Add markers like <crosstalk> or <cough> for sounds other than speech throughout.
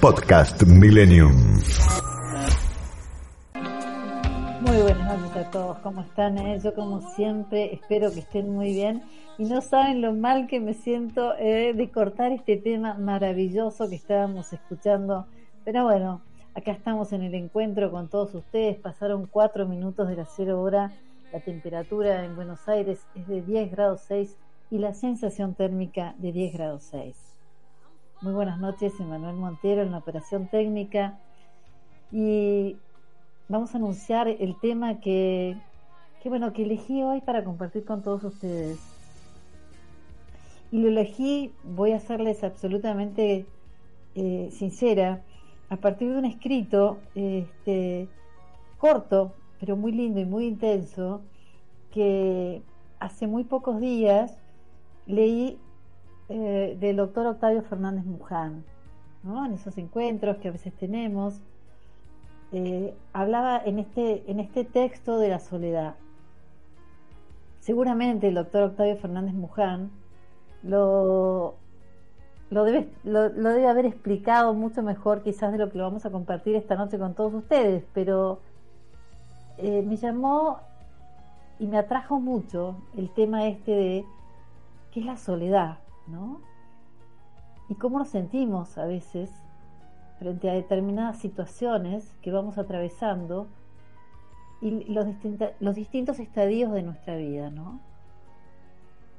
Podcast Millennium. Muy buenas noches a todos, ¿cómo están? Eh? Yo como siempre espero que estén muy bien y no saben lo mal que me siento eh, de cortar este tema maravilloso que estábamos escuchando. Pero bueno, acá estamos en el encuentro con todos ustedes, pasaron cuatro minutos de la cero hora, la temperatura en Buenos Aires es de 10 grados 6 y la sensación térmica de 10 grados 6. Muy buenas noches, Emanuel Montero en la operación técnica. Y vamos a anunciar el tema que, bueno, que elegí hoy para compartir con todos ustedes. Y lo elegí, voy a serles absolutamente eh, sincera, a partir de un escrito este, corto, pero muy lindo y muy intenso, que hace muy pocos días leí eh, del doctor Octavio Fernández Muján, en esos encuentros que a veces tenemos, eh, hablaba en este, en este texto de la soledad. Seguramente el doctor Octavio Fernández Muján lo, lo, debe, lo, debe haber explicado mucho mejor quizás de lo que lo vamos a compartir esta noche con todos ustedes, pero eh, me llamó y me atrajo mucho el tema este de qué es la soledad, ¿no? Y cómo nos sentimos a veces frente a determinadas situaciones que vamos atravesando y los, los distintos estadios de nuestra vida, ¿no?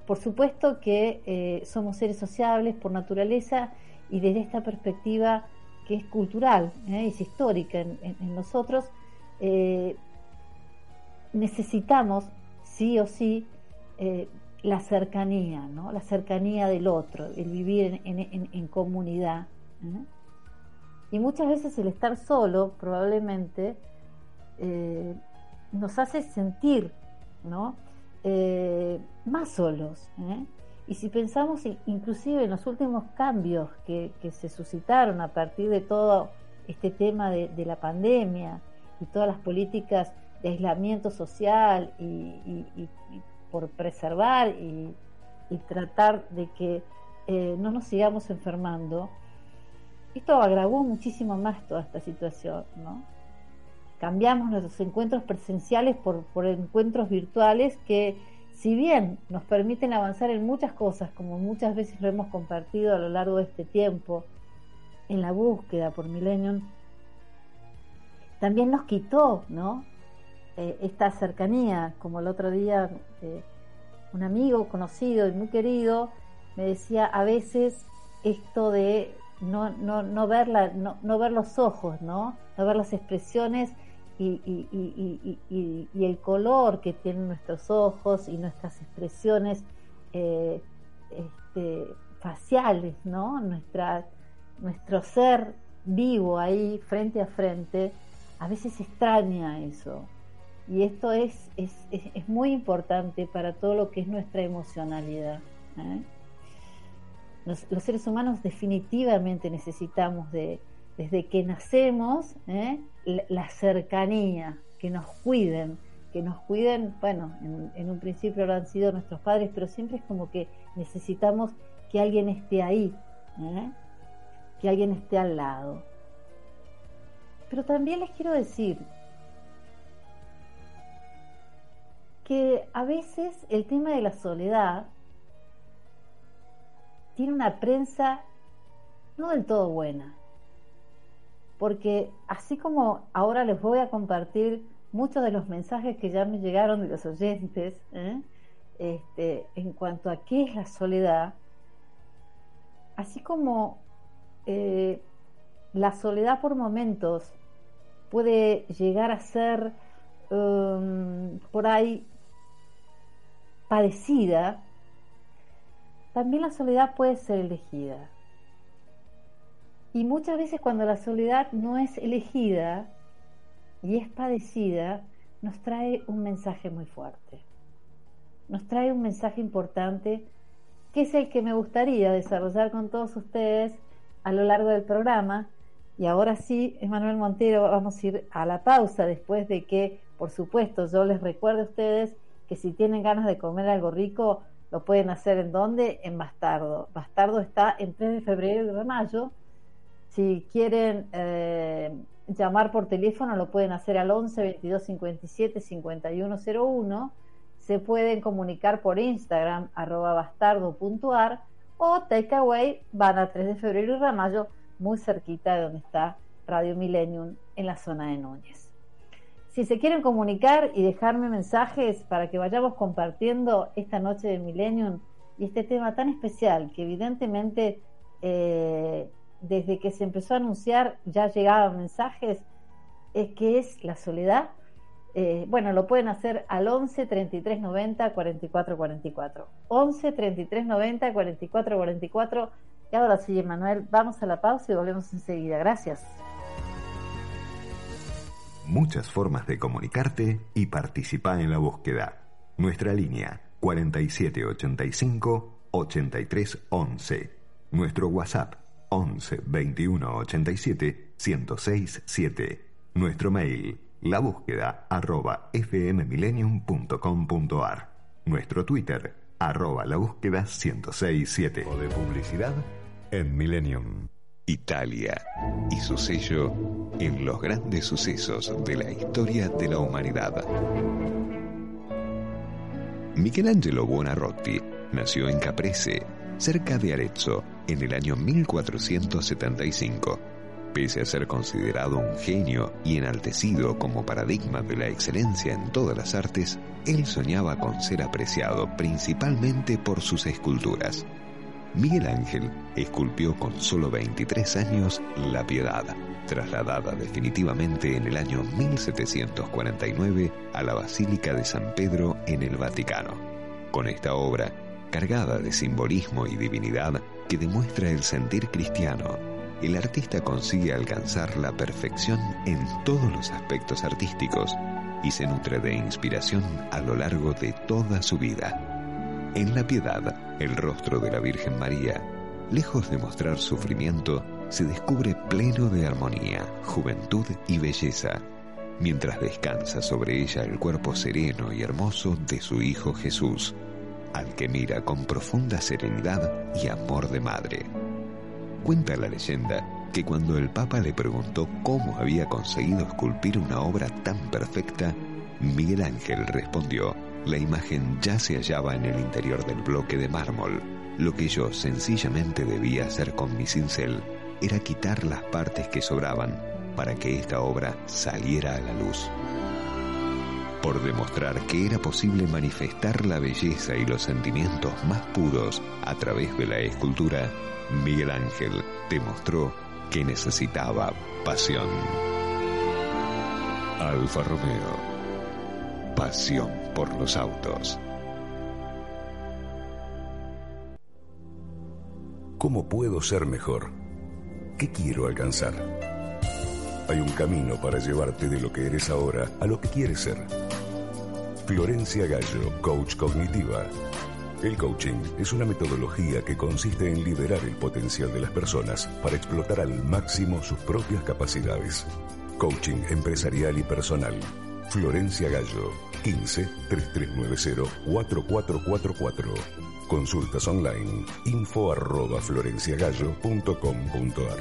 Por supuesto que eh, somos seres sociables por naturaleza y desde esta perspectiva que es cultural, ¿eh? es histórica en, nosotros, eh, necesitamos sí o sí la cercanía, ¿no? la cercanía del otro, el vivir en, comunidad. ¿eh? Y muchas veces el estar solo probablemente eh, nos hace sentir ¿no? Eh, más solos. Y si pensamos inclusive en los últimos cambios que, se suscitaron a partir de todo este tema de, la pandemia y todas las políticas de aislamiento social y por preservar y, tratar de que eh, no nos sigamos enfermando, esto agravó muchísimo más toda esta situación, ¿no? Cambiamos nuestros encuentros presenciales por, por encuentros virtuales que, si bien nos permiten avanzar en muchas cosas, como muchas veces lo hemos compartido a lo largo de este tiempo, en la búsqueda por Millennium, también nos quitó, ¿no? Eh, esta cercanía, como el otro día eh, un amigo conocido y muy querido me decía a veces esto de no, no, no, ver, no, no, ver los ojos, ¿no? no ver las expresiones y, y, el color que tienen nuestros ojos y nuestras expresiones eh, este, faciales, ¿no? Nuestra, nuestro ser vivo ahí frente a frente, a veces extraña eso. Y esto es, es, es, muy importante para todo lo que es nuestra emocionalidad. ¿eh? Los, seres humanos definitivamente necesitamos de, desde que nacemos, ¿eh? la, cercanía, que nos cuiden, que nos cuiden, bueno, en, un principio han sido nuestros padres, pero siempre es como que necesitamos que alguien esté ahí, ¿eh? que alguien esté al lado. Pero también les quiero decir, que a veces el tema de la soledad tiene una prensa no del todo buena. Porque así como ahora les voy a compartir muchos de los mensajes que ya me llegaron de los oyentes ¿eh? este, en cuanto a qué es la soledad, así como eh, la soledad por momentos puede llegar a ser um, por ahí padecida, también la soledad puede ser elegida. Y muchas veces cuando la soledad no es elegida y es padecida, nos trae un mensaje muy fuerte. Nos trae un mensaje importante que es el que me gustaría desarrollar con todos ustedes a lo largo del programa. Y ahora sí, Emanuel Montero, vamos a ir a la pausa después de que, por supuesto, yo les recuerdo a ustedes que si tienen ganas de comer algo rico, lo pueden hacer en dónde? En Bastardo. Bastardo está en 3 de febrero y de mayo. Si quieren eh, llamar por teléfono, lo pueden hacer al 11 22 57 5101. Se pueden comunicar por Instagram, arroba bastardo.ar o takeaway van a 3 de febrero y Ramallo, muy cerquita de donde está Radio Millennium en la zona de Núñez. Si se quieren comunicar y dejarme mensajes para que vayamos compartiendo esta noche de Millennium y este tema tan especial que evidentemente eh, desde que se empezó a anunciar ya llegaban mensajes, es que es la soledad. Eh, bueno, lo pueden hacer al 11 33 90 44 44. 11 33 90 44 44. Y ahora sí, Manuel, vamos a la pausa y volvemos enseguida. Gracias. Muchas formas de comunicarte y participar en la búsqueda. Nuestra línea 4785 8311. Nuestro WhatsApp 11 21 87 1067 7. Nuestro mail, la búsqueda arroba fmmillennium.com.ar. Nuestro Twitter, arroba la búsqueda 1067. O de publicidad en Millennium. Italia y su sello en los grandes sucesos de la historia de la humanidad. Michelangelo Buonarroti nació en Caprese, cerca de Arezzo, en el año 1475. Pese a ser considerado un genio y enaltecido como paradigma de la excelencia en todas las artes, él soñaba con ser apreciado principalmente por sus esculturas. Miguel Ángel esculpió con solo 23 años La Piedad, trasladada definitivamente en el año 1749 a la Basílica de San Pedro en el Vaticano. Con esta obra, cargada de simbolismo y divinidad que demuestra el sentir cristiano, el artista consigue alcanzar la perfección en todos los aspectos artísticos y se nutre de inspiración a lo largo de toda su vida. En la piedad, el rostro de la Virgen María, lejos de mostrar sufrimiento, se descubre pleno de armonía, juventud y belleza, mientras descansa sobre ella el cuerpo sereno y hermoso de su Hijo Jesús, al que mira con profunda serenidad y amor de madre. Cuenta la leyenda que cuando el Papa le preguntó cómo había conseguido esculpir una obra tan perfecta, Miguel Ángel respondió, la imagen ya se hallaba en el interior del bloque de mármol. Lo que yo sencillamente debía hacer con mi cincel era quitar las partes que sobraban para que esta obra saliera a la luz por demostrar que era posible manifestar la belleza y los sentimientos más puros a través de la escultura, Miguel Ángel demostró que necesitaba pasión. Alfa Romeo. Pasión por los autos. ¿Cómo puedo ser mejor? ¿Qué quiero alcanzar? Hay un camino para llevarte de lo que eres ahora a lo que quieres ser. Florencia Gallo, coach cognitiva. El coaching es una metodología que consiste en liberar el potencial de las personas para explotar al máximo sus propias capacidades. Coaching empresarial y personal. Florencia Gallo, 15 3390 4444. Consultas online, info arroba florenciagallo.com.ar.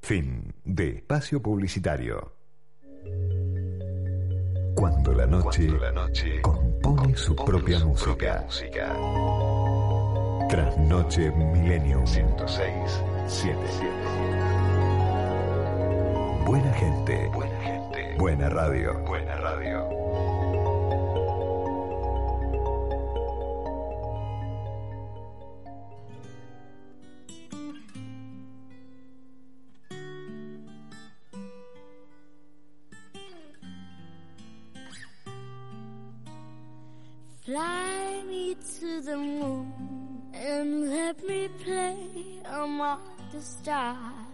Fin de espacio publicitario. Cuando la noche, la noche compone su, propia, música. música. Trasnoche Millennium 106 Buena gente. Buena gente. Buena radio. Buena radio. Fly me to the moon and let me play among the stars.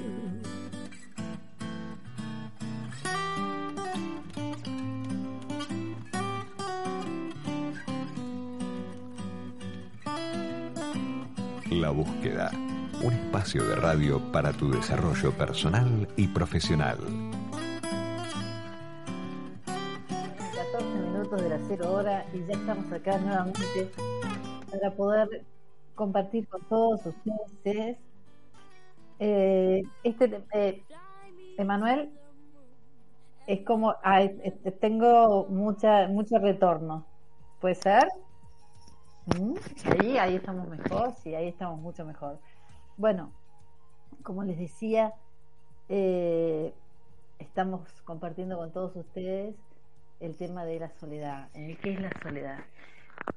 La búsqueda, un espacio de radio para tu desarrollo personal y profesional. 14 minutos de la cero hora y ya estamos acá nuevamente para poder compartir con todos ustedes. Eh, este, eh, Emanuel, es como, ah, tengo mucha, mucho retorno. ¿Puede ser? ¿Mm? Ahí, estamos mejor, sí, ahí estamos mucho mejor. Bueno, como les decía, eh, estamos compartiendo con todos ustedes el tema de la soledad, qué es la soledad.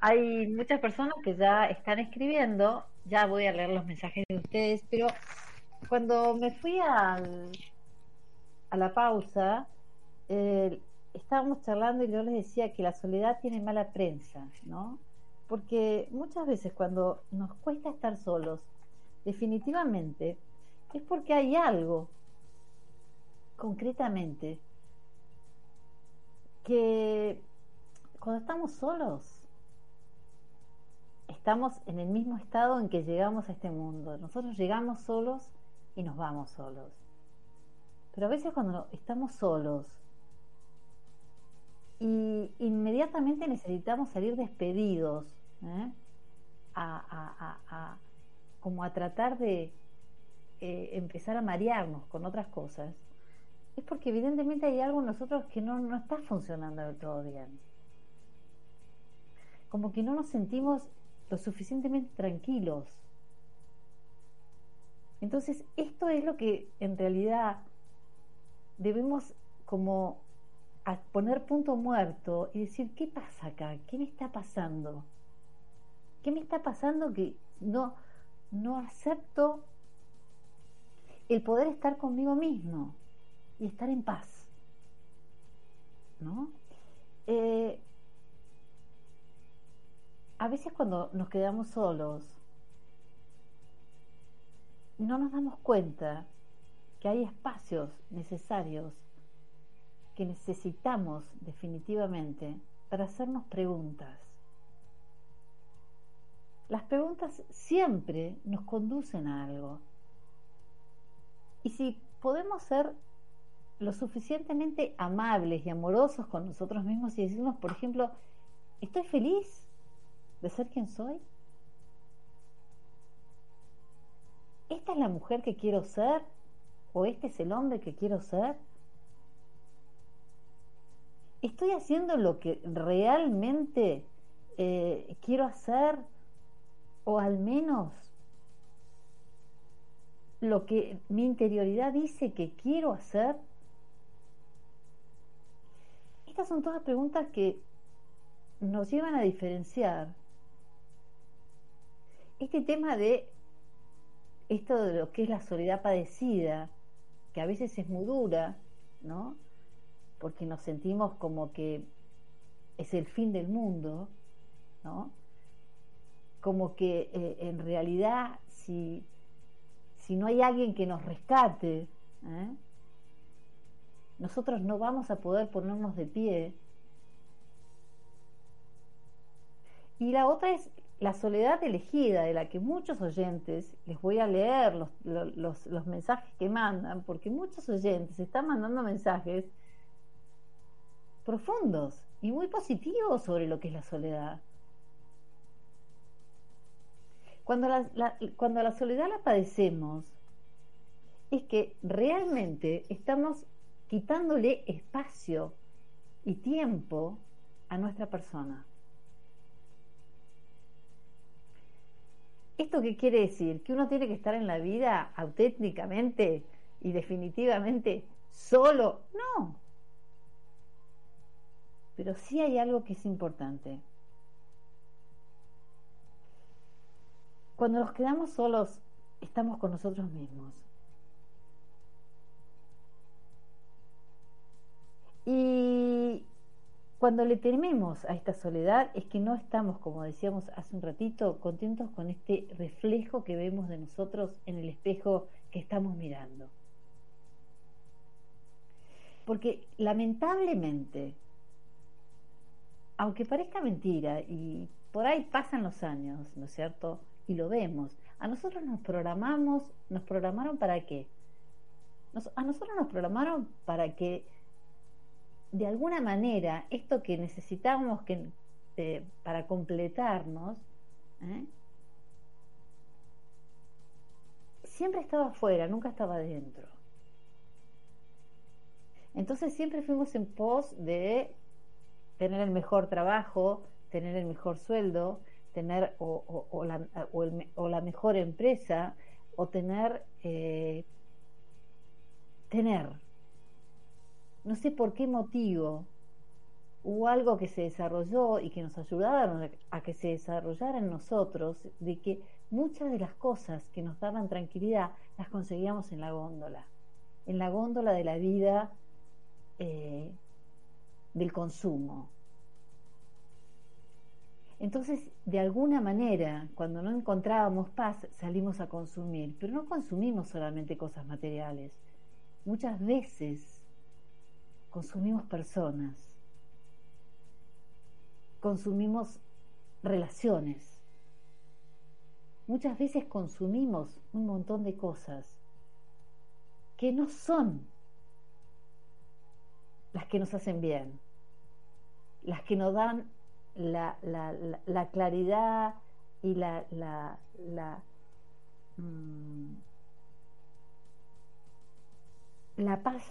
Hay muchas personas que ya están escribiendo, ya voy a leer los mensajes de ustedes, pero cuando me fui al, a la pausa, eh, estábamos charlando y yo les decía que la soledad tiene mala prensa, ¿no? Porque muchas veces cuando nos cuesta estar solos, definitivamente es porque hay algo, concretamente, que cuando estamos solos, estamos en el mismo estado en que llegamos a este mundo. Nosotros llegamos solos y nos vamos solos. Pero a veces cuando estamos solos y inmediatamente necesitamos salir despedidos, ¿eh? a, como a tratar de eh, empezar a marearnos con otras cosas, es porque evidentemente hay algo en nosotros que no, no está funcionando del todo bien. Como que no nos sentimos lo suficientemente tranquilos. Entonces, esto es lo que en realidad debemos como poner punto muerto y decir, ¿qué pasa acá? ¿Qué me está pasando? ¿Qué me está pasando que no, no acepto el poder estar conmigo mismo y estar en paz? ¿No? Eh, a veces cuando nos quedamos solos, no nos damos cuenta que hay espacios necesarios que necesitamos definitivamente para hacernos preguntas. Las preguntas siempre nos conducen a algo. Y si podemos ser lo suficientemente amables y amorosos con nosotros mismos y decirnos, por ejemplo, ¿estoy feliz de ser quien soy? ¿Esta es la mujer que quiero ser? ¿O este es el hombre que quiero ser? ¿Estoy haciendo lo que realmente eh, quiero hacer? ¿O al menos lo que mi interioridad dice que quiero hacer? Estas son todas preguntas que nos llevan a diferenciar este tema de esto de lo que es la soledad padecida, que a veces es muy dura, ¿no? Porque nos sentimos como que es el fin del mundo, ¿no? Como que eh, en realidad si, si no hay alguien que nos rescate, ¿eh? nosotros no vamos a poder ponernos de pie. Y la otra es la soledad elegida, de la que muchos oyentes, les voy a leer los, los, los mensajes que mandan, porque muchos oyentes están mandando mensajes profundos y muy positivos sobre lo que es la soledad. Cuando la, cuando la soledad la padecemos, es que realmente estamos quitándole espacio y tiempo a nuestra persona. ¿Esto qué quiere decir? ¿Que uno tiene que estar en la vida auténticamente y definitivamente solo? No. Pero sí hay algo que es importante. Cuando nos quedamos solos, estamos con nosotros mismos. Y cuando le tememos a esta soledad es que no estamos, como decíamos hace un ratito, contentos con este reflejo que vemos de nosotros en el espejo que estamos mirando. Porque lamentablemente, aunque parezca mentira y por ahí pasan los años, ¿no es cierto? Y lo vemos, a nosotros nos programamos, nos programaron para qué? a nosotros nos programaron para que de alguna manera esto que necesitábamos que, eh, para completarnos, ¿eh? siempre estaba afuera, nunca estaba dentro. Entonces siempre fuimos en pos de tener el mejor trabajo, tener el mejor sueldo, tener o, la, mejor empresa, o tener, eh, tener, no sé por qué motivo, hubo algo que se desarrolló y que nos ayudaron a que se desarrollara en nosotros, de que muchas de las cosas que nos daban tranquilidad las conseguíamos en la góndola, en la góndola de la vida eh, del consumo. Entonces, de alguna manera, cuando no encontrábamos paz, salimos a consumir, pero no consumimos solamente cosas materiales. Muchas veces consumimos personas, consumimos relaciones, muchas veces consumimos un montón de cosas que no son las que nos hacen bien, las que nos dan la, claridad y la, la, mm, la paz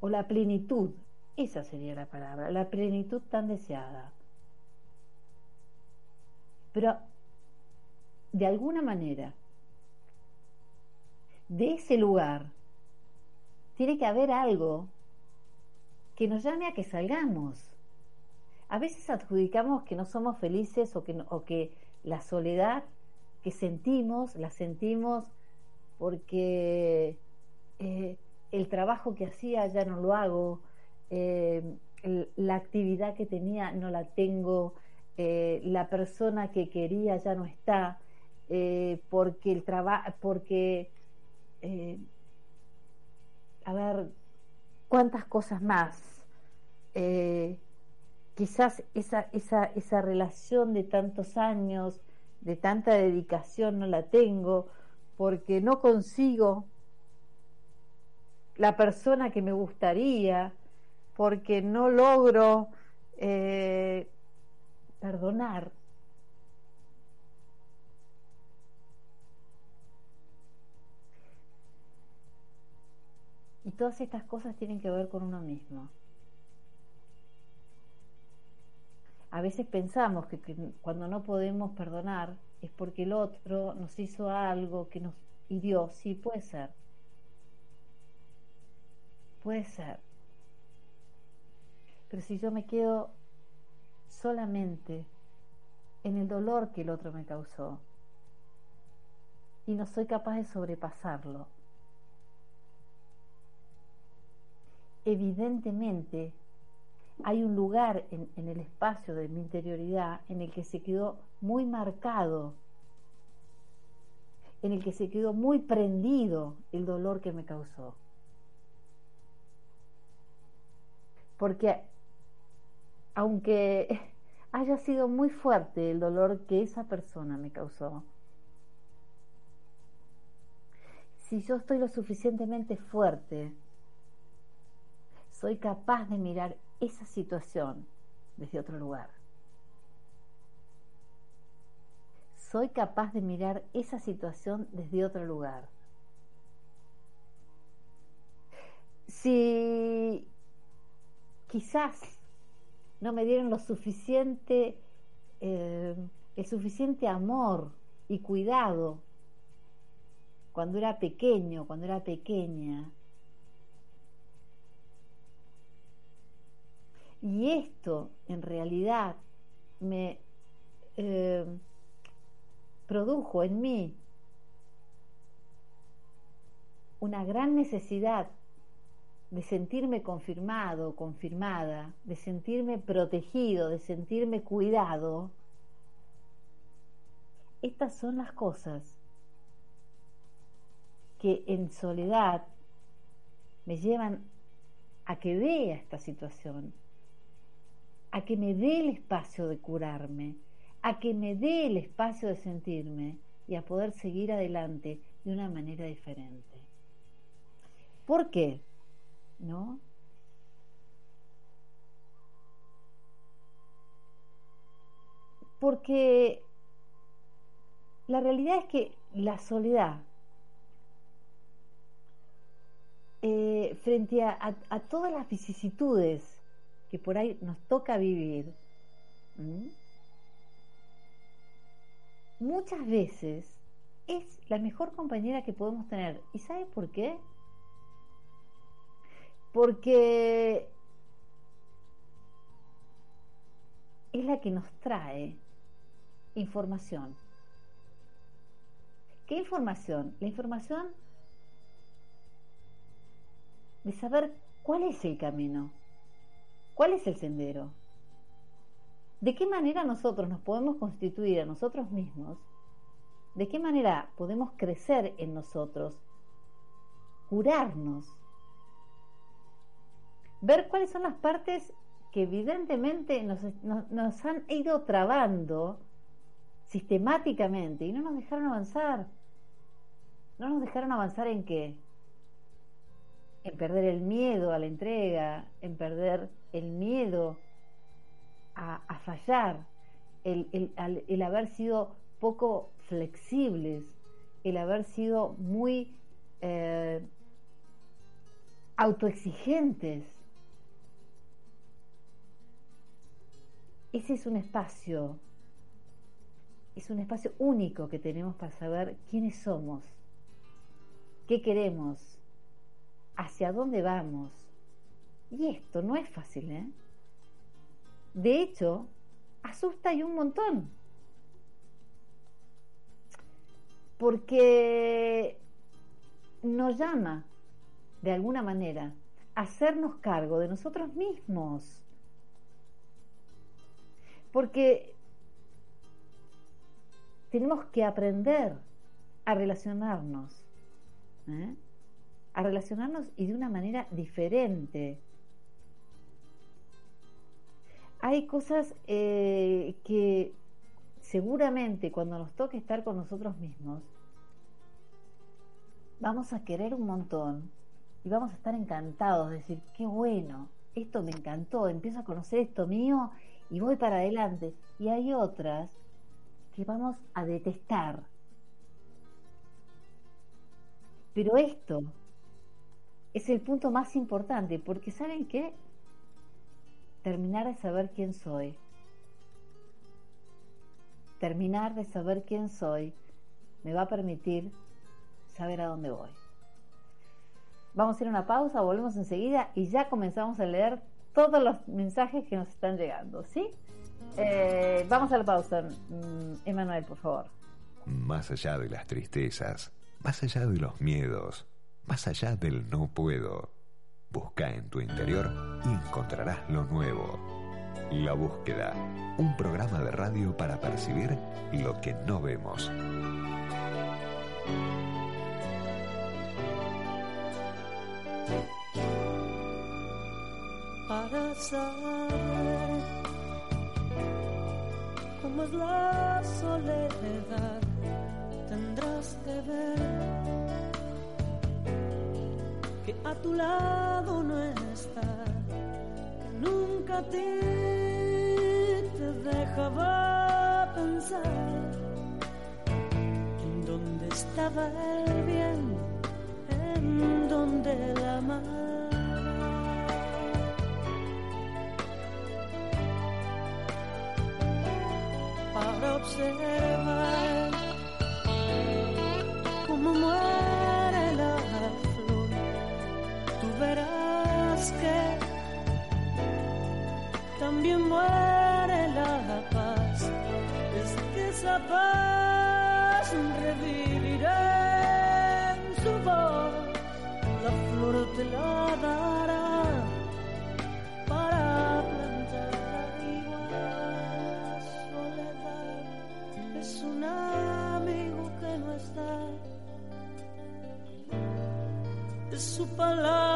o la plenitud, esa sería la palabra, la plenitud tan deseada. Pero de alguna manera, de ese lugar, tiene que haber algo que nos llame a que salgamos. A veces adjudicamos que no somos felices o que, la soledad que sentimos, la sentimos porque eh, el trabajo que hacía ya no lo hago, eh, la actividad que tenía no la tengo, eh, la persona que quería ya no está, porque el trabajo, porque, a ver, cuántas cosas más. Quizás esa, esa, esa relación de tantos años, de tanta dedicación no la tengo, porque no consigo la persona que me gustaría, porque no logro eh, perdonar. Y todas estas cosas tienen que ver con uno mismo. A veces pensamos que, cuando no podemos perdonar es porque el otro nos hizo algo que nos hirió. Sí, puede ser. Puede ser. Pero si yo me quedo solamente en el dolor que el otro me causó y no soy capaz de sobrepasarlo, evidentemente hay un lugar en, el espacio de mi interioridad en el que se quedó muy marcado, en el que se quedó muy prendido el dolor que me causó. porque aunque <laughs> haya sido muy fuerte el dolor que esa persona me causó, si yo estoy lo suficientemente fuerte, soy capaz de mirar esa situación desde otro lugar. Soy capaz de mirar esa situación desde otro lugar. Si quizás no me dieron lo suficiente, eh, el suficiente amor y cuidado cuando era pequeño, cuando era pequeña, Y esto en realidad me eh, produjo en mí una gran necesidad de sentirme confirmado, confirmada, de sentirme protegido, de sentirme cuidado, estas son las cosas que en soledad me llevan a que vea esta situación, a que me dé el espacio de curarme, a que me dé el espacio de sentirme y a poder seguir adelante de una manera diferente. ¿Por qué? ¿No? Porque la realidad es que la soledad, eh, frente a todas las vicisitudes que por ahí nos toca vivir, muchas veces es la mejor compañera que podemos tener. ¿Y sabe por qué? Porque es la que nos trae información. ¿Qué información? La información de saber cuál es el camino. ¿Cuál es el sendero? ¿De qué manera nosotros nos podemos constituir a nosotros mismos? ¿De qué manera podemos crecer en nosotros? Curarnos. Ver cuáles son las partes que evidentemente nos, nos han ido trabando sistemáticamente y no nos dejaron avanzar. No nos dejaron avanzar en qué? En perder el miedo a la entrega, en perder el miedo a, fallar, el, haber sido poco flexibles, el haber sido muy eh, autoexigentes. Ese es un espacio, es un espacio único que tenemos para saber quiénes somos, qué queremos, hacia dónde vamos, y esto no es fácil, ¿eh? De hecho, asusta y un montón. Porque nos llama, de alguna manera, a hacernos cargo de nosotros mismos. Porque tenemos que aprender a relacionarnos. ¿eh? A relacionarnos y de una manera diferente hay cosas eh, que seguramente cuando nos toque estar con nosotros mismos, vamos a querer un montón y vamos a estar encantados de decir, qué bueno, esto me encantó, empiezo a conocer esto mío y voy para adelante. Y hay otras que vamos a detestar. Pero esto es el punto más importante, porque ¿saben qué? Terminar de saber quién soy. Terminar de saber quién soy me va a permitir saber a dónde voy. Vamos a ir a una pausa, volvemos enseguida y ya comenzamos a leer todos los mensajes que nos están llegando, ¿sí? Eh, vamos a la pausa, mm, Emanuel, por favor. Más allá de las tristezas, más allá de los miedos, más allá del no puedo Busca en tu interior y encontrarás lo nuevo. La búsqueda, un programa de radio para percibir lo que no vemos. Para saber cómo es la soledad, tendrás que ver a tu lado no está, que nunca ti te dejaba pensar en dónde estaba el bien, en dónde la amaba. Para observar muere la paz. Es que esa paz revivirá en su voz, la flor te la dará para plantar igual. Soledad es un amigo que no está es su palabra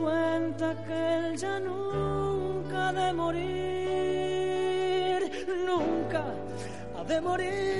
cuenta que él ya nunca ha de morir, nunca ha de morir.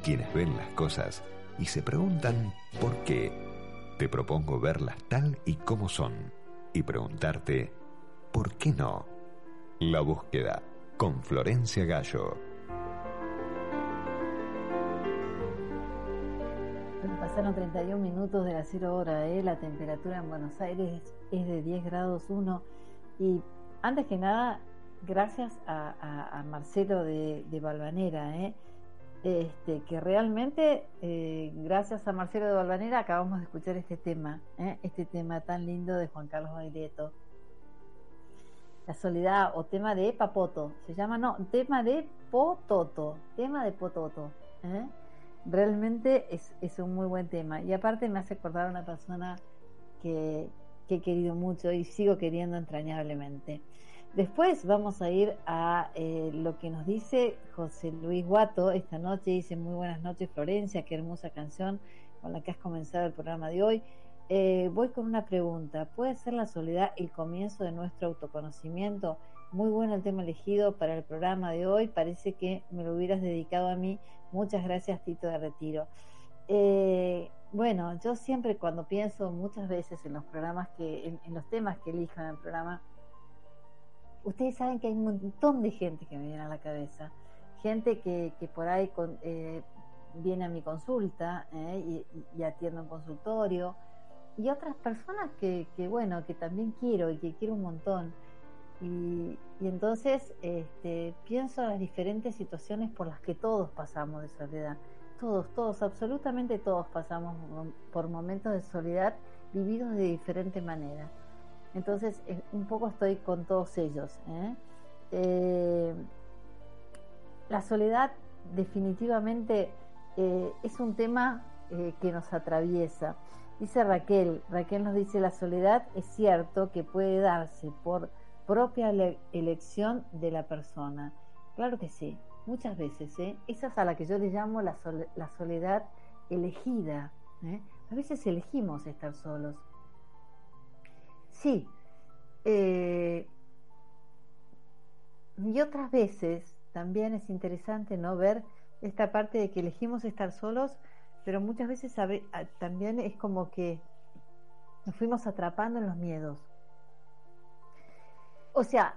Quienes ven las cosas y se preguntan por qué. Te propongo verlas tal y como son y preguntarte ¿por qué no? La búsqueda con Florencia Gallo. Pasaron 31 minutos de la cero hora, ¿eh? la temperatura en Buenos Aires es de 10 grados 1 y antes que nada, gracias a Marcelo de, de Balvanera, ¿eh? Este, que realmente, eh, gracias a Marcelo de Balvanera, acabamos de escuchar este tema, ¿eh? este tema tan lindo de Juan Carlos Baglietto. La soledad o tema de Papoto, se llama, no, tema de Pototo, tema de Pototo. ¿eh? Realmente es, es un muy buen tema. Y aparte me hace acordar a una persona que, que he querido mucho y sigo queriendo entrañablemente. Después vamos a ir a eh, lo que nos dice José Luis Guato esta noche. Dice muy buenas noches Florencia, qué hermosa canción con la que has comenzado el programa de hoy. Eh, voy con una pregunta. ¿Puede ser la soledad el comienzo de nuestro autoconocimiento? Muy bueno el tema elegido para el programa de hoy. Parece que me lo hubieras dedicado a mí. Muchas gracias, Tito de Retiro. Eh, bueno, yo siempre cuando pienso muchas veces en los programas que, en, en los temas que elijo en el programa, ustedes saben que hay un montón de gente que me viene a la cabeza. Gente que, que por ahí con, eh, viene a mi consulta eh, y, y, atiendo un consultorio. Y otras personas que, que, bueno, que también quiero y que quiero un montón. Y, entonces este, pienso en las diferentes situaciones por las que todos pasamos de soledad. todos, todos, absolutamente todos pasamos por momentos de soledad vividos de diferente manera. Entonces, eh, un poco estoy con todos ellos. ¿eh? Eh, la soledad definitivamente es un tema que nos atraviesa. Dice Raquel, Raquel nos dice, la soledad es cierto que puede darse por propia elección de la persona. Claro que sí, muchas veces. Esa es a la que yo le llamo la, soledad elegida. A veces elegimos estar solos. Sí. Eh, y otras veces también es interesante no ver esta parte de que elegimos estar solos, pero muchas veces también es como que nos fuimos atrapando en los miedos. O sea,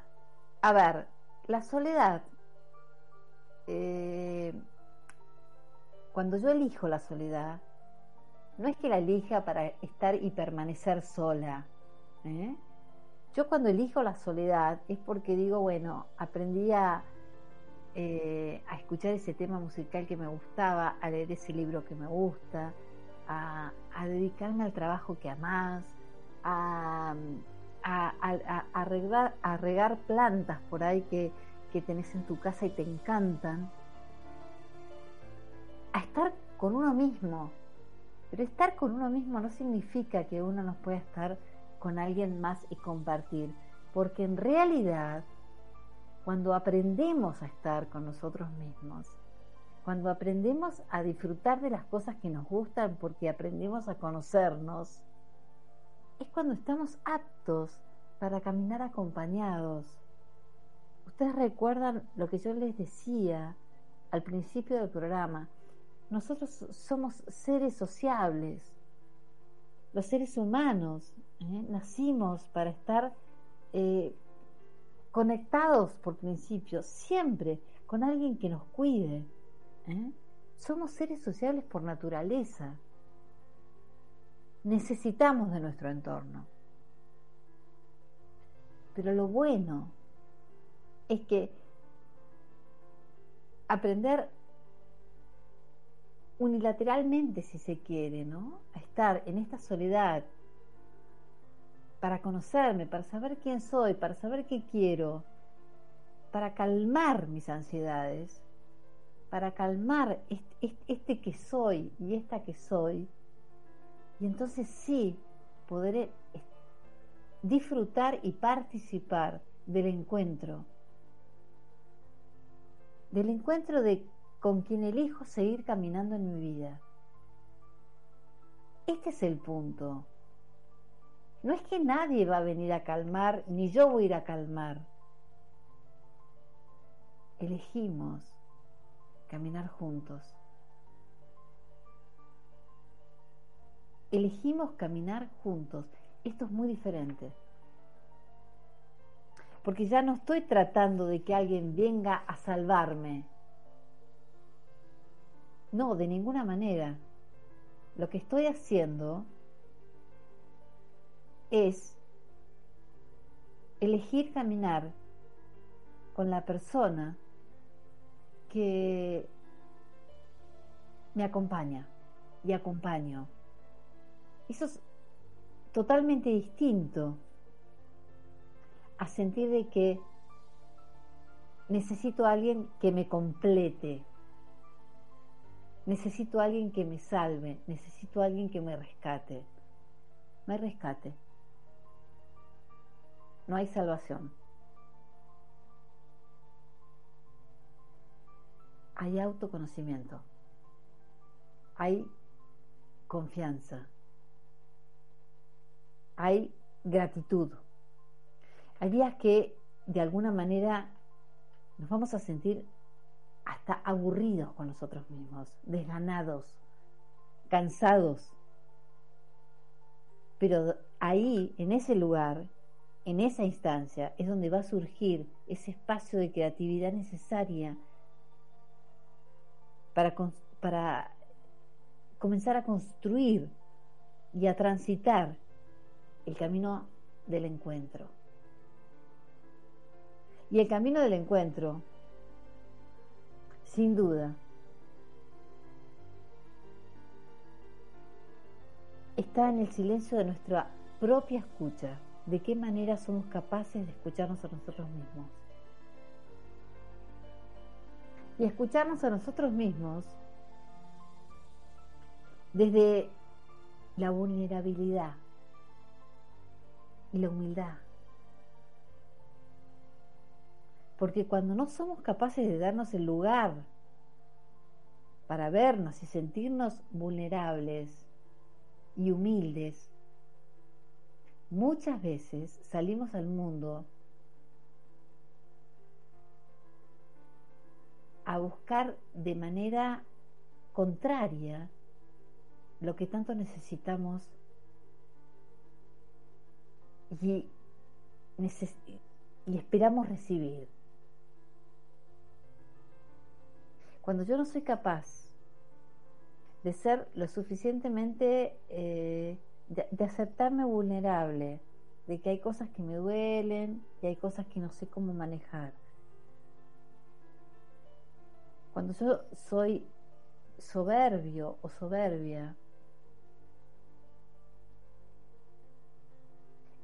a ver, la soledad eh, cuando yo elijo la soledad, no es que la elija para estar y permanecer sola. ¿Eh? Yo cuando elijo la soledad es porque digo, bueno, aprendí a, eh, a escuchar ese tema musical que me gustaba, a leer ese libro que me gusta, a, dedicarme al trabajo que amás, a, a, regar, a regar plantas por ahí que, que tenés en tu casa y te encantan, a estar con uno mismo. Pero estar con uno mismo no significa que uno no pueda estar con alguien más y compartir, porque en realidad, cuando aprendemos a estar con nosotros mismos, cuando aprendemos a disfrutar de las cosas que nos gustan porque aprendemos a conocernos, es cuando estamos aptos para caminar acompañados, Ustedes recuerdan lo que yo les decía al principio del programa. Nosotros somos seres sociables. Los seres humanos ¿eh? nacimos para estar eh, conectados por principio, siempre con alguien que nos cuide. ¿eh? Somos seres sociables por naturaleza. Necesitamos de nuestro entorno. Pero lo bueno es que aprender unilateralmente, si se quiere, ¿no? A estar en esta soledad para conocerme, para saber quién soy, para saber qué quiero, para calmar mis ansiedades, para calmar este, que soy y esta que soy, y entonces sí podré disfrutar y participar del encuentro del encuentro de con quien elijo seguir caminando en mi vida. Este es el punto. No es que nadie va a venir a calmar, ni yo voy a ir a calmar. Elegimos caminar juntos. Elegimos caminar juntos. Esto es muy diferente porque ya no estoy tratando de que alguien venga a salvarme. No, de ninguna manera. Lo que estoy haciendo es elegir caminar con la persona que me acompaña y acompaño. Eso es totalmente distinto a sentir de que necesito a alguien que me complete, necesito a alguien que me salve, necesito a alguien que me rescate. Hay rescate, no hay salvación. Hay autoconocimiento, hay confianza, hay gratitud. Hay días que de alguna manera nos vamos a sentir hasta aburridos con nosotros mismos, desganados, cansados. Pero ahí, en ese lugar, en esa instancia, es donde va a surgir ese espacio de creatividad necesaria para, para comenzar a construir y a transitar el camino del encuentro. Y el camino del encuentro, sin duda. Está en el silencio de nuestra propia escucha, de qué manera somos capaces de escucharnos a nosotros mismos. Y escucharnos a nosotros mismos desde la vulnerabilidad y la humildad. Porque cuando no somos capaces de darnos el lugar para vernos y sentirnos vulnerables y humildes, muchas veces salimos al mundo a buscar de manera contraria lo que tanto necesitamos y, y esperamos recibir. Cuando yo no soy capaz de ser lo suficientemente, eh, de, de, aceptarme vulnerable, de que hay cosas que me duelen, y hay cosas que no sé cómo manejar. Cuando yo soy soberbio o soberbia,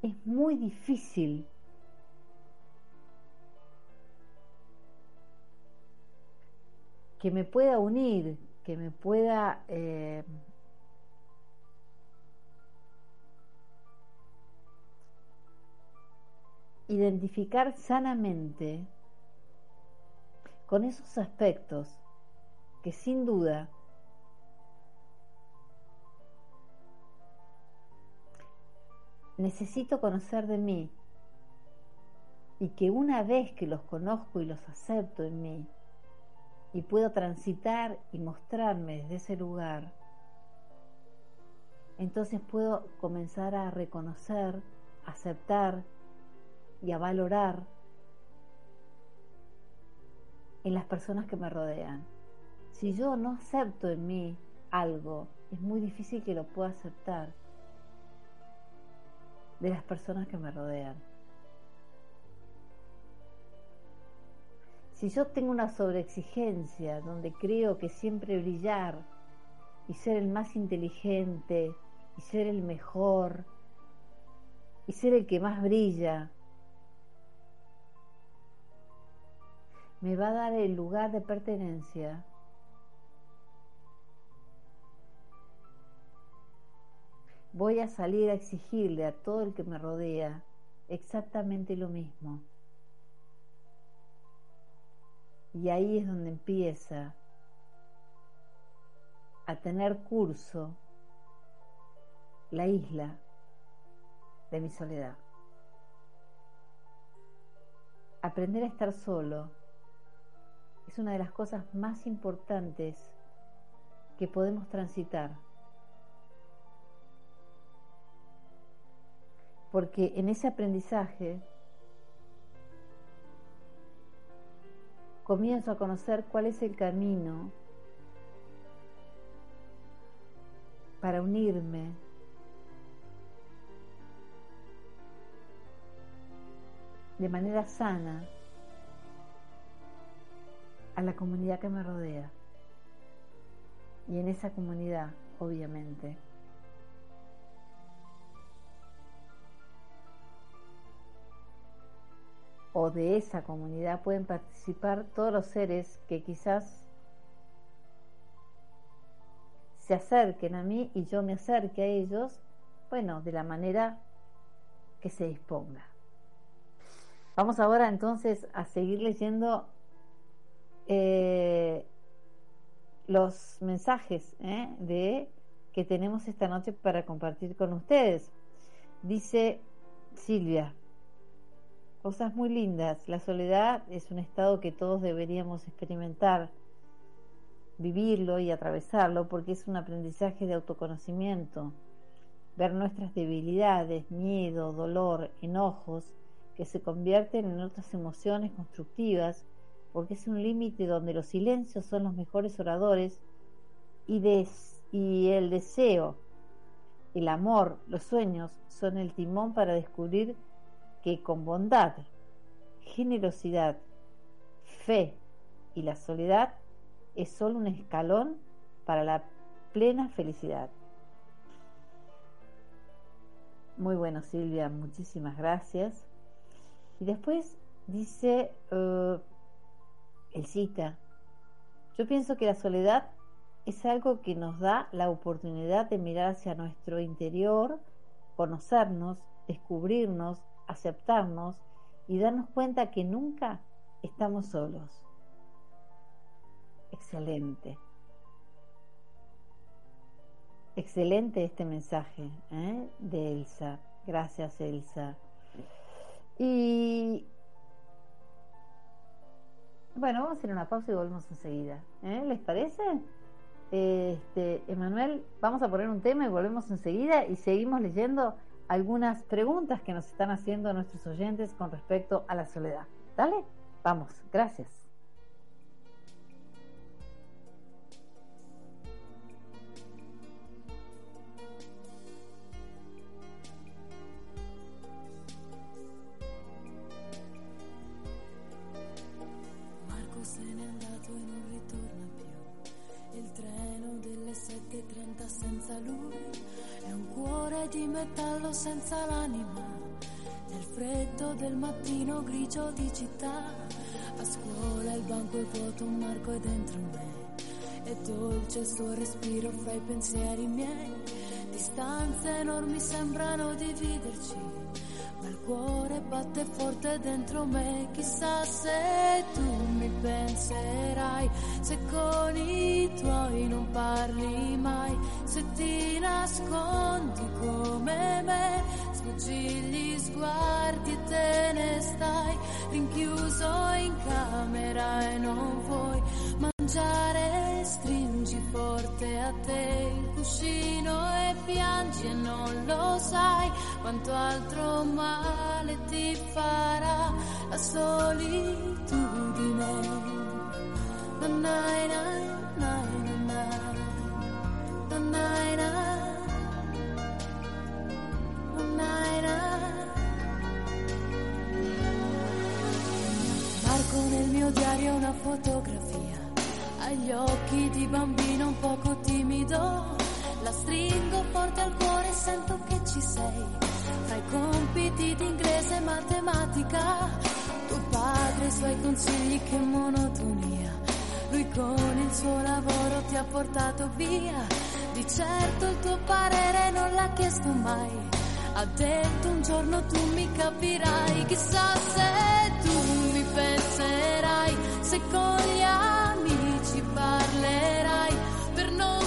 es muy difícil que me pueda unir, que me pueda eh, identificar sanamente con esos aspectos que sin duda necesito conocer de mí y que una vez que los conozco y los acepto en mí, y puedo transitar y mostrarme desde ese lugar, entonces puedo comenzar a reconocer, aceptar y a valorar en las personas que me rodean. Si yo no acepto en mí algo, es muy difícil que lo pueda aceptar de las personas que me rodean. Si yo tengo una sobreexigencia donde creo que siempre brillar y ser el más inteligente y ser el mejor y ser el que más brilla, me va a dar el lugar de pertenencia voy a salir a exigirle a todo el que me rodea exactamente lo mismo. Y ahí es donde empieza a tener curso la isla de mi soledad. Aprender a estar solo es una de las cosas más importantes que podemos transitar. Porque en ese aprendizaje comienzo a conocer cuál es el camino para unirme de manera sana a la comunidad que me rodea. Y en esa comunidad, obviamente, o de esa comunidad pueden participar todos los seres que quizás se acerquen a mí y yo me acerque a ellos, bueno, de la manera que se disponga. Vamos ahora entonces a seguir leyendo eh, los mensajes eh, de que tenemos esta noche para compartir con ustedes. Dice Silvia, cosas muy lindas. La soledad es un estado que todos deberíamos experimentar, vivirlo y atravesarlo porque es un aprendizaje de autoconocimiento. Ver nuestras debilidades, miedo, dolor, enojos, que se convierten en otras emociones constructivas, porque es un límite donde los silencios son los mejores oradores y, y el deseo, el amor, los sueños son el timón para descubrir que con bondad, generosidad, fe y la soledad es solo un escalón para la plena felicidad. Muy bueno, Silvia, muchísimas gracias. Y después dice el cita, yo pienso que la soledad es algo que nos da la oportunidad de mirar hacia nuestro interior, conocernos, descubrirnos, aceptarnos y darnos cuenta que nunca estamos solos. Excelente. Excelente este mensaje ¿eh? de Elsa. Gracias, Elsa. Y bueno, vamos a hacer una pausa y volvemos enseguida. ¿eh? ¿Les parece? Este, Emanuel, vamos a poner un tema y volvemos enseguida y seguimos leyendo algunas preguntas que nos están haciendo nuestros oyentes con respecto a la soledad. Dale, vamos, gracias. Metallo senza l'anima, nel freddo del mattino grigio di città, a scuola il banco è vuoto, un marco è dentro me, è dolce il suo respiro fra i pensieri miei, distanze enormi sembrano dividerci ma il cuore batte forte dentro me, chissà se tu mi penserai, se con i tuoi non parli mai, se ti nascondi come me, sfuggi gli sguardi e te ne stai, rinchiuso in camera e non vuoi mangiare, forte a te il cuscino e piangi e non lo sai quanto altro male ti farà la solitudine. Nanai, nanai, nanai, Marco nel mio diario una fotografia, agli occhi di bambino un poco timido, la stringo forte al cuore e sento che ci sei tra i compiti di inglese e matematica, tuo padre i suoi consigli che monotonia. Lui con il suo lavoro ti ha portato via, di certo il tuo parere non l'ha chiesto mai. Ha detto un giorno tu mi capirai, chissà se tu mi penserai, se con gli amici parlerai per non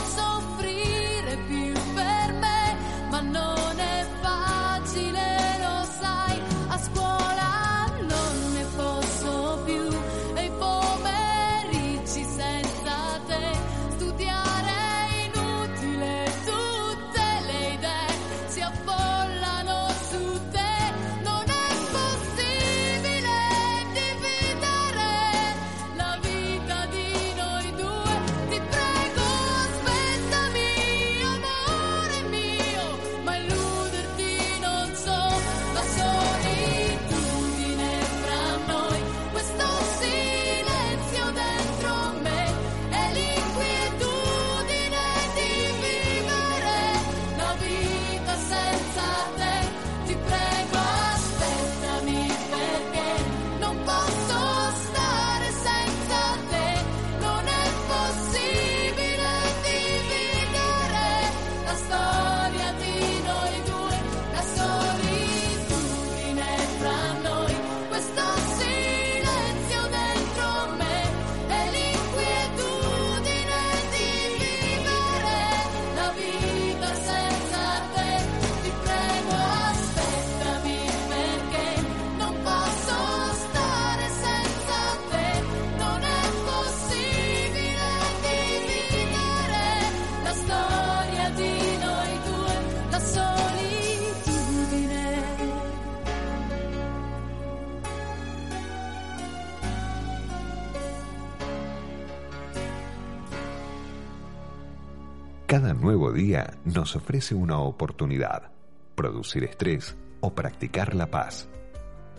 nuevo día nos ofrece una oportunidad, producir estrés o practicar la paz.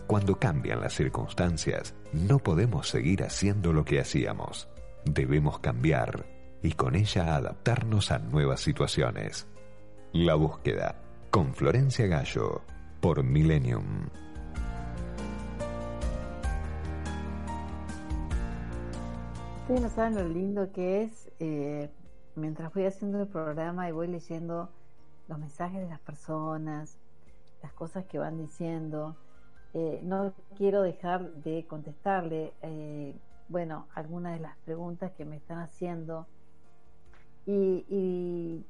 Cuando cambian las circunstancias, no podemos seguir haciendo lo que hacíamos. Debemos cambiar y con ella adaptarnos a nuevas situaciones. La búsqueda, con Florencia Gallo por Millennium. Ustedes no saben lo lindo que es eh, mientras voy haciendo el programa y voy leyendo los mensajes de las personas, las cosas que van diciendo. Eh, no quiero dejar de contestarle, eh, bueno, algunas de las preguntas que me están haciendo. Y,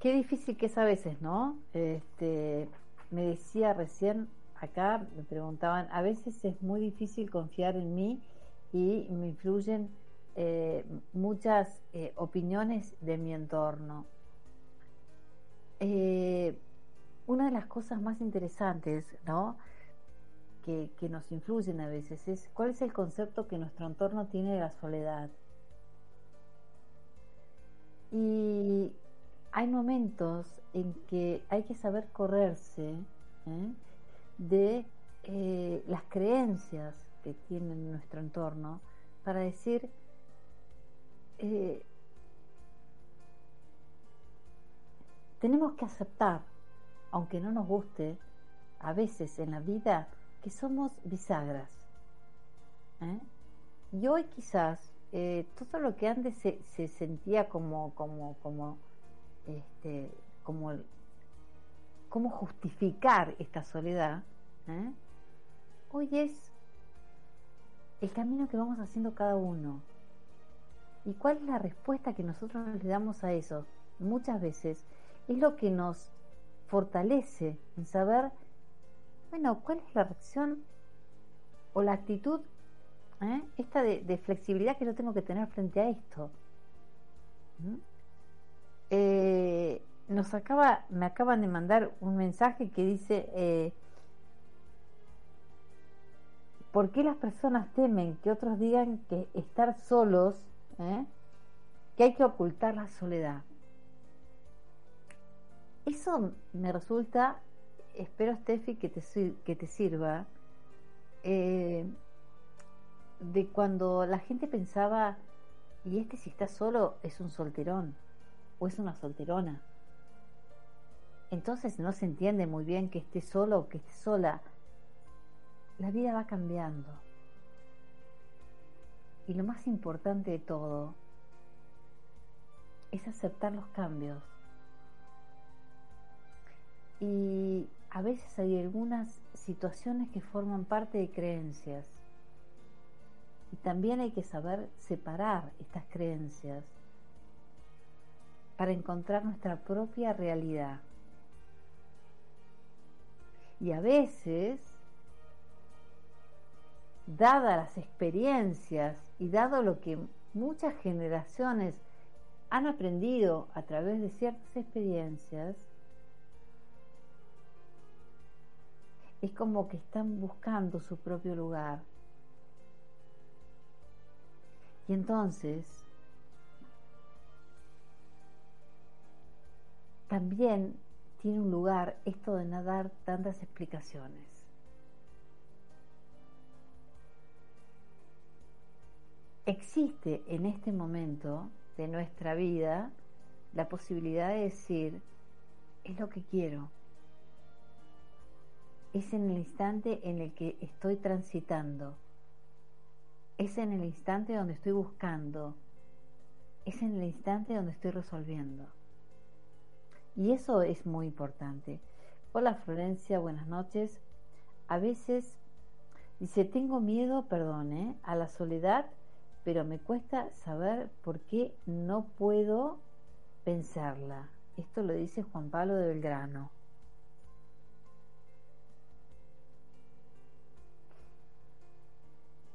qué difícil que es a veces, ¿no? Este, me decía recién acá, me preguntaban, a veces es muy difícil confiar en mí y me influyen eh, muchas eh, opiniones de mi entorno. Eh, una de las cosas más interesantes, ¿no? Que, que, nos influyen a veces es cuál es el concepto que nuestro entorno tiene de la soledad. Y hay momentos en que hay que saber correrse de las creencias que tiene nuestro entorno para decir eh, tenemos que aceptar, aunque no nos guste, a veces en la vida, que somos bisagras. ¿eh? Y hoy quizás eh, todo lo que antes se, se, sentía como, como, como, este, como justificar esta soledad, hoy es el camino que vamos haciendo cada uno. ¿Y cuál es la respuesta que nosotros le damos a eso? Muchas veces es lo que nos fortalece en saber, bueno, cuál es la reacción o la actitud, ¿eh? esta de, flexibilidad que yo tengo que tener frente a esto. ¿Mm? Eh, nos acaba, me acaban de mandar un mensaje que dice, eh, ¿por qué las personas temen que otros digan que estar solos ¿eh? que hay que ocultar la soledad. Eso me resulta, espero Steffi que te, sirva, eh, de cuando la gente pensaba, y este si está solo es un solterón o es una solterona. Entonces no se entiende muy bien que esté solo o que esté sola. La vida va cambiando y lo más importante de todo es aceptar los cambios. Y a veces hay algunas situaciones que forman parte de creencias. Y también hay que saber separar estas creencias para encontrar nuestra propia realidad. Y a veces dadas las experiencias y dado lo que muchas generaciones han aprendido a través de ciertas experiencias, es como que están buscando su propio lugar. Y entonces, también tiene un lugar esto de no dar tantas explicaciones. Existe en este momento de nuestra vida la posibilidad de decir, es lo que quiero. Es en el instante en el que estoy transitando. Es en el instante donde estoy buscando. Es en el instante donde estoy resolviendo. Y eso es muy importante. Hola Florencia, buenas noches. A veces dice, tengo miedo, perdone, a la soledad pero me cuesta saber por qué no puedo pensarla. Esto lo dice Juan Pablo de Belgrano.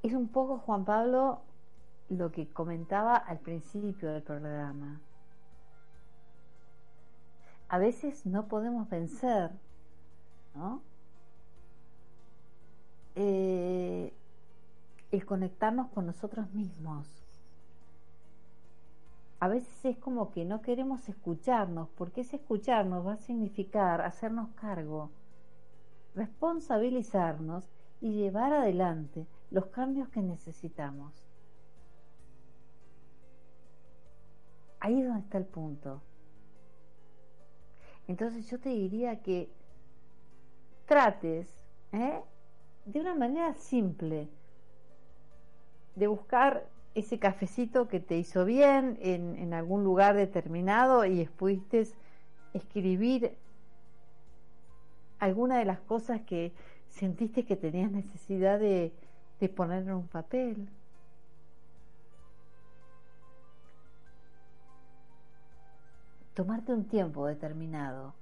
Es un poco, Juan Pablo, lo que comentaba al principio del programa. A veces no podemos vencer, ¿no? Eh, el conectarnos con nosotros mismos. A veces es como que no queremos escucharnos, porque ese escucharnos va a significar hacernos cargo, responsabilizarnos y llevar adelante los cambios que necesitamos. Ahí es donde está el punto. Entonces yo te diría que trates ¿eh? de una manera simple de buscar ese cafecito que te hizo bien en, algún lugar determinado y pudiste escribir alguna de las cosas que sentiste que tenías necesidad de, de poner en un papel. Tomarte un tiempo determinado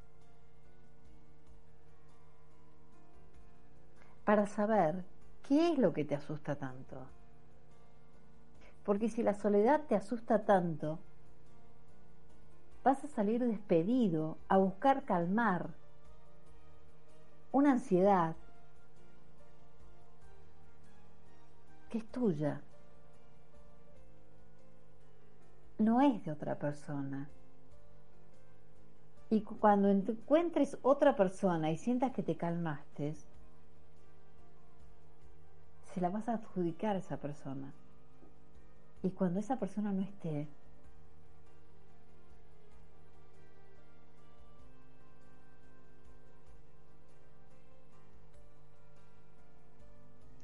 para saber qué es lo que te asusta tanto. Porque si la soledad te asusta tanto, vas a salir despedido a buscar calmar una ansiedad que es tuya, no es de otra persona. Y cuando encuentres otra persona y sientas que te calmaste, se la vas a adjudicar a esa persona. Y cuando esa persona no esté,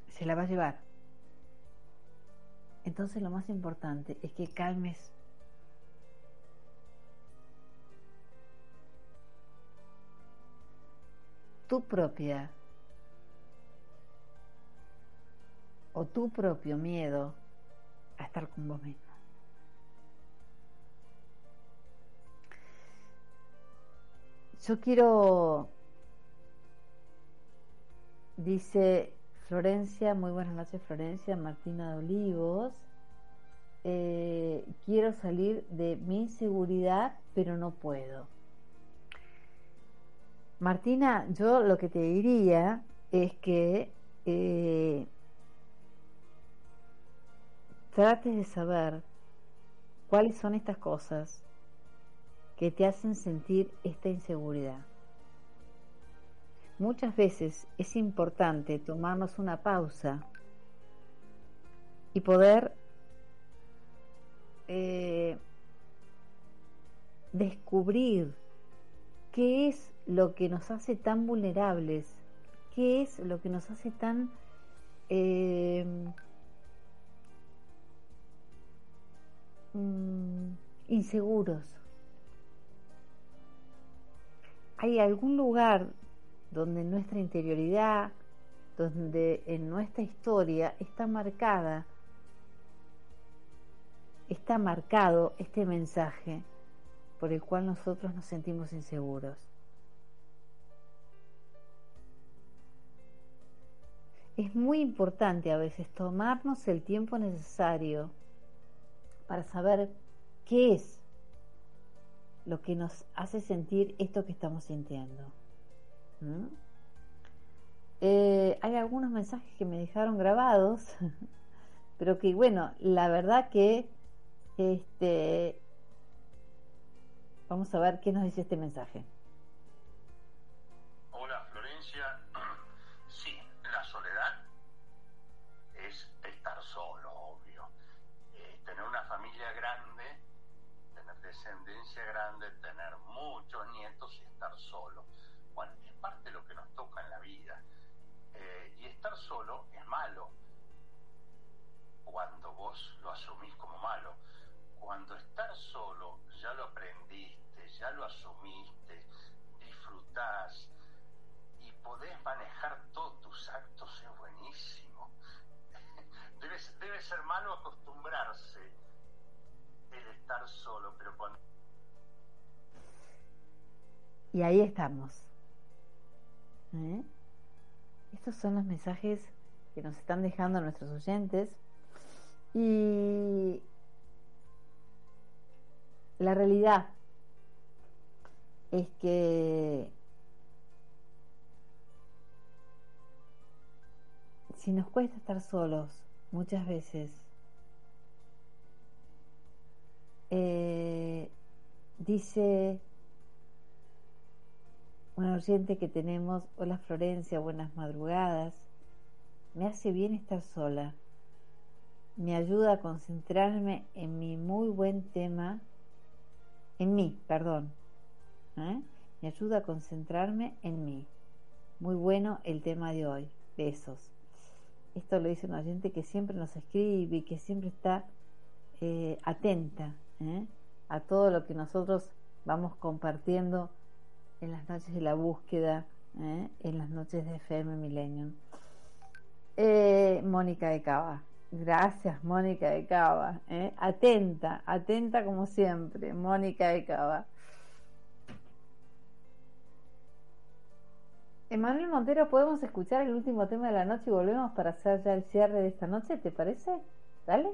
se la va a llevar. Entonces lo más importante es que calmes tu propia o tu propio miedo estar con vos mismo. Yo quiero, dice Florencia, muy buenas noches Florencia, Martina de Olivos. Eh, quiero salir de mi inseguridad, pero no puedo. Martina, yo lo que te diría es que eh, trates de saber cuáles son estas cosas que te hacen sentir esta inseguridad. Muchas veces es importante tomarnos una pausa y poder eh, descubrir qué es lo que nos hace tan vulnerables, qué es lo que nos hace tan eh, mm, inseguros. ¿Hay algún lugar donde nuestra interioridad, donde en nuestra historia está marcada, está marcado este mensaje por el cual nosotros nos sentimos inseguros. Es muy importante a veces tomarnos el tiempo necesario para saber qué es lo que nos hace sentir esto que estamos sintiendo. ¿Mm? Eh, hay algunos mensajes que me dejaron grabados, <laughs> pero que bueno, la verdad que este vamos a ver qué nos dice este mensaje. Hola Florencia, descendencia grande, tener muchos nietos y estar solo bueno, es parte de lo que nos toca en la vida. Eh, y estar solo es malo cuando vos lo asumís como malo. Cuando estar solo ya lo aprendiste, ya lo asumiste, disfrutás y podés manejar todos tus actos, es buenísimo. <laughs> Debe, debe ser malo acostumbrarse el estar solo, pero cuando... Y ahí estamos. ¿Eh? Estos son los mensajes que nos están dejando nuestros oyentes. Y la realidad es que si nos cuesta estar solos muchas veces, eh, dice una oyente que tenemos, hola Florencia, buenas madrugadas. Me hace bien estar sola. Me ayuda a concentrarme en mi muy buen tema, en mí, perdón. ¿eh? Me ayuda a concentrarme en mí. Muy bueno el tema de hoy. Besos. Esto lo dice una oyente que siempre nos escribe y que siempre está eh, atenta ¿eh? a todo lo que nosotros vamos compartiendo en las noches de la búsqueda, ¿eh? en las noches de FM Millennium. Mónica de Cava. Gracias, Mónica de Cava. Atenta, atenta como siempre, Mónica de Cava. Emanuel Montero, ¿podemos escuchar el último tema de la noche y volvemos para hacer ya el cierre de esta noche? ¿Te parece? Dale.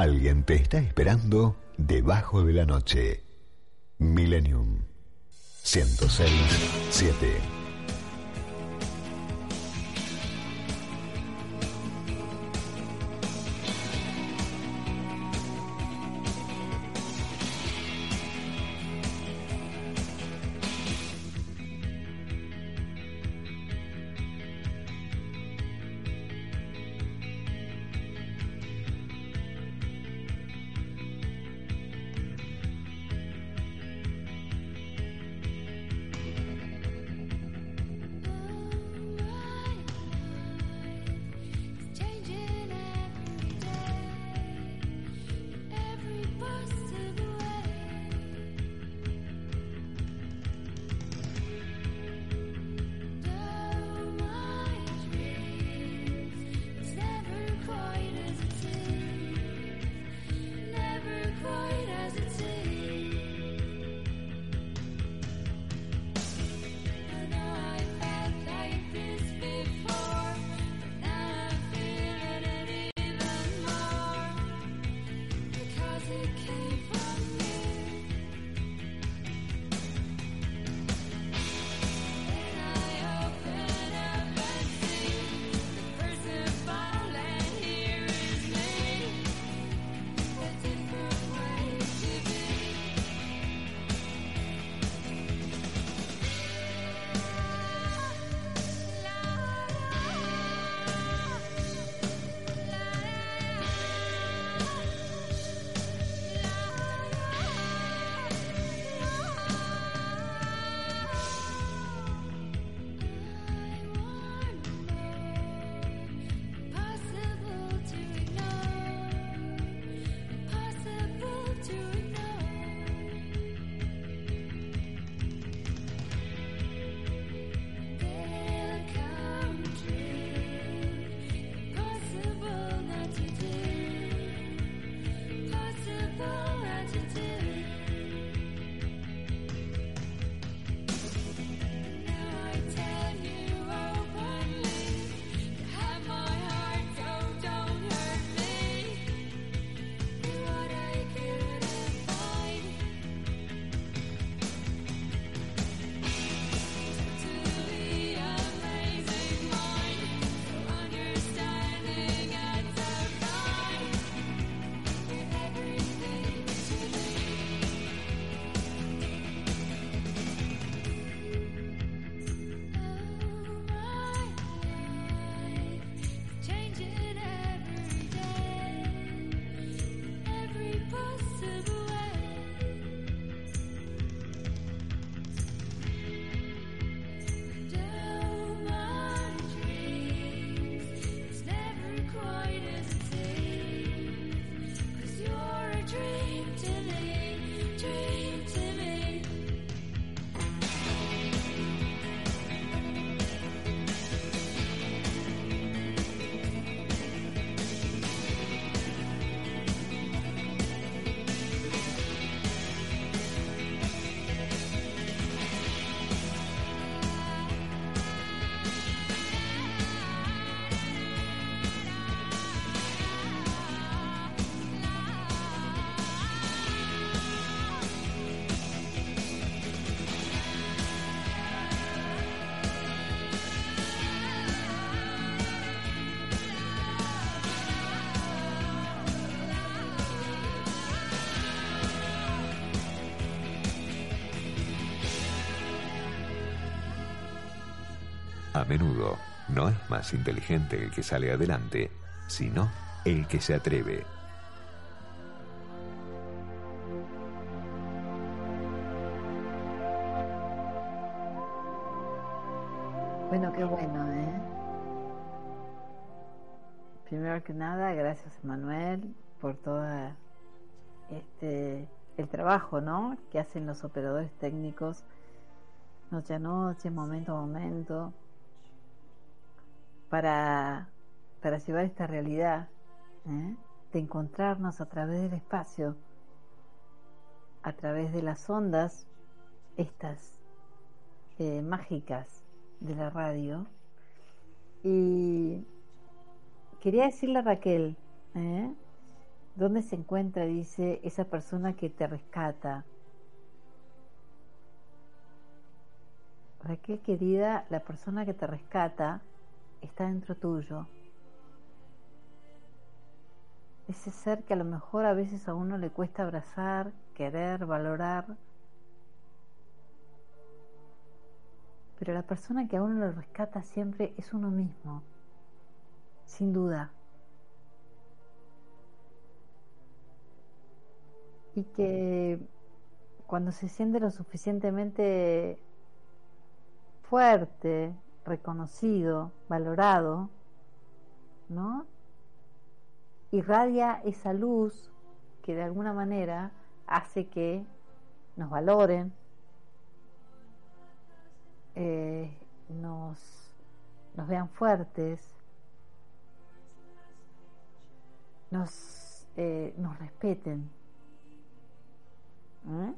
Alguien te está esperando debajo de la noche. Millennium 106 7 A menudo, no es más inteligente el que sale adelante, sino el que se atreve. Bueno, qué bueno, ¿eh? Primero que nada, gracias Manuel por todo este, el trabajo, ¿no? Que hacen los operadores técnicos noche a noche, momento a momento para, para llevar esta realidad ¿eh? de encontrarnos a través del espacio, a través de las ondas, estas eh, mágicas de la radio. Y quería decirle a Raquel, ¿eh? ¿dónde se encuentra, dice, esa persona que te rescata? Raquel querida, la persona que te rescata está dentro tuyo. Ese ser que a lo mejor a veces a uno le cuesta abrazar, querer, valorar. Pero la persona que a uno lo rescata siempre es uno mismo, sin duda. Y que cuando se siente lo suficientemente fuerte, reconocido, valorado, ¿no? Irradia esa luz que de alguna manera hace que nos valoren, eh, nos, nos vean fuertes, nos, eh, nos respeten. ¿eh?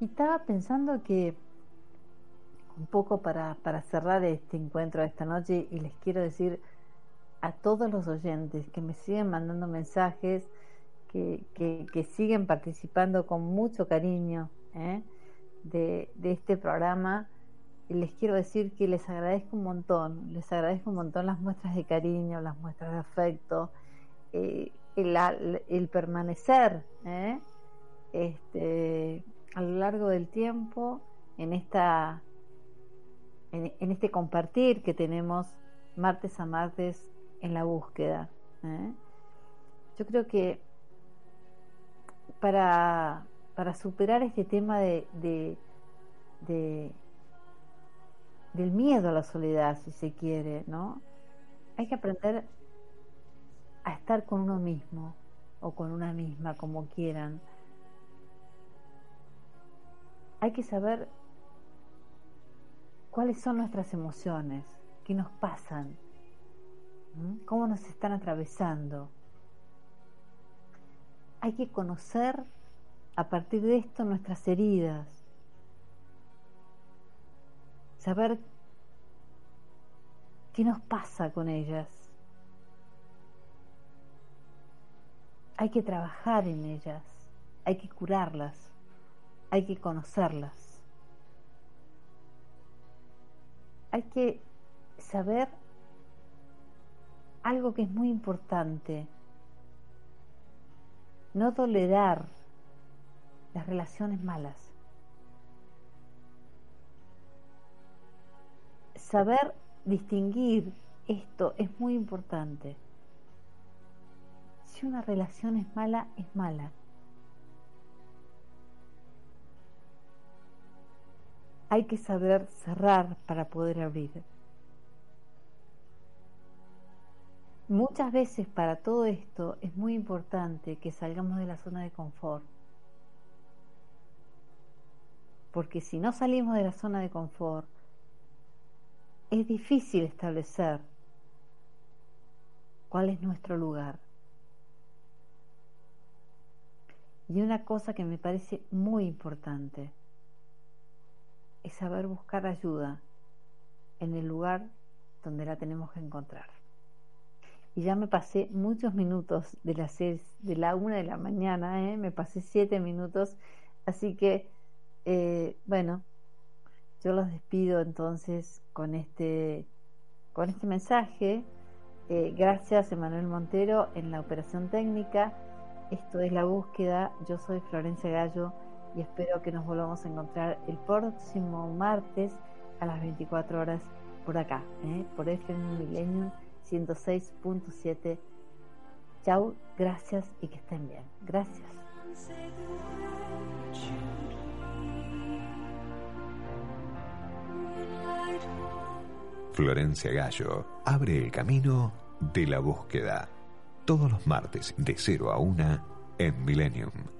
Y estaba pensando que un poco para, para cerrar este encuentro de esta noche y les quiero decir a todos los oyentes que me siguen mandando mensajes, que, que, siguen participando con mucho cariño ¿eh? de, de, este programa, les quiero decir que les agradezco un montón, les agradezco un montón las muestras de cariño, las muestras de afecto, eh, el, el, permanecer ¿eh? este, a lo largo del tiempo en esta en, este compartir que tenemos martes a martes en la búsqueda. ¿eh? Yo creo que para, para superar este tema de, de, del miedo a la soledad, si se quiere, ¿no? Hay que aprender a estar con uno mismo o con una misma, como quieran. Hay que saber cuáles son nuestras emociones, qué nos pasan, cómo nos están atravesando. Hay que conocer a partir de esto nuestras heridas, saber qué nos pasa con ellas. Hay que trabajar en ellas, hay que curarlas, hay que conocerlas. Hay que saber algo que es muy importante, no tolerar las relaciones malas. Saber distinguir esto es muy importante. Si una relación es mala, es mala. Hay que saber cerrar para poder abrir. Muchas veces para todo esto es muy importante que salgamos de la zona de confort. Porque si no salimos de la zona de confort, es difícil establecer cuál es nuestro lugar. Y una cosa que me parece muy importante es saber buscar ayuda en el lugar donde la tenemos que encontrar. Y ya me pasé muchos minutos de las seis, de la una de la mañana, ¿eh? me pasé siete minutos, así que eh, bueno, yo los despido entonces con este, con este mensaje. Eh, gracias Emanuel Montero en la operación técnica. Esto es la búsqueda. Yo soy Florencia Gallo y espero que nos volvamos a encontrar el próximo martes a las 24 horas por acá, ¿eh? por FM Millennium 106.7. Chau, gracias y que estén bien. Gracias. Florencia Gallo abre el camino de la búsqueda. Todos los martes de 0 a 1 en Millennium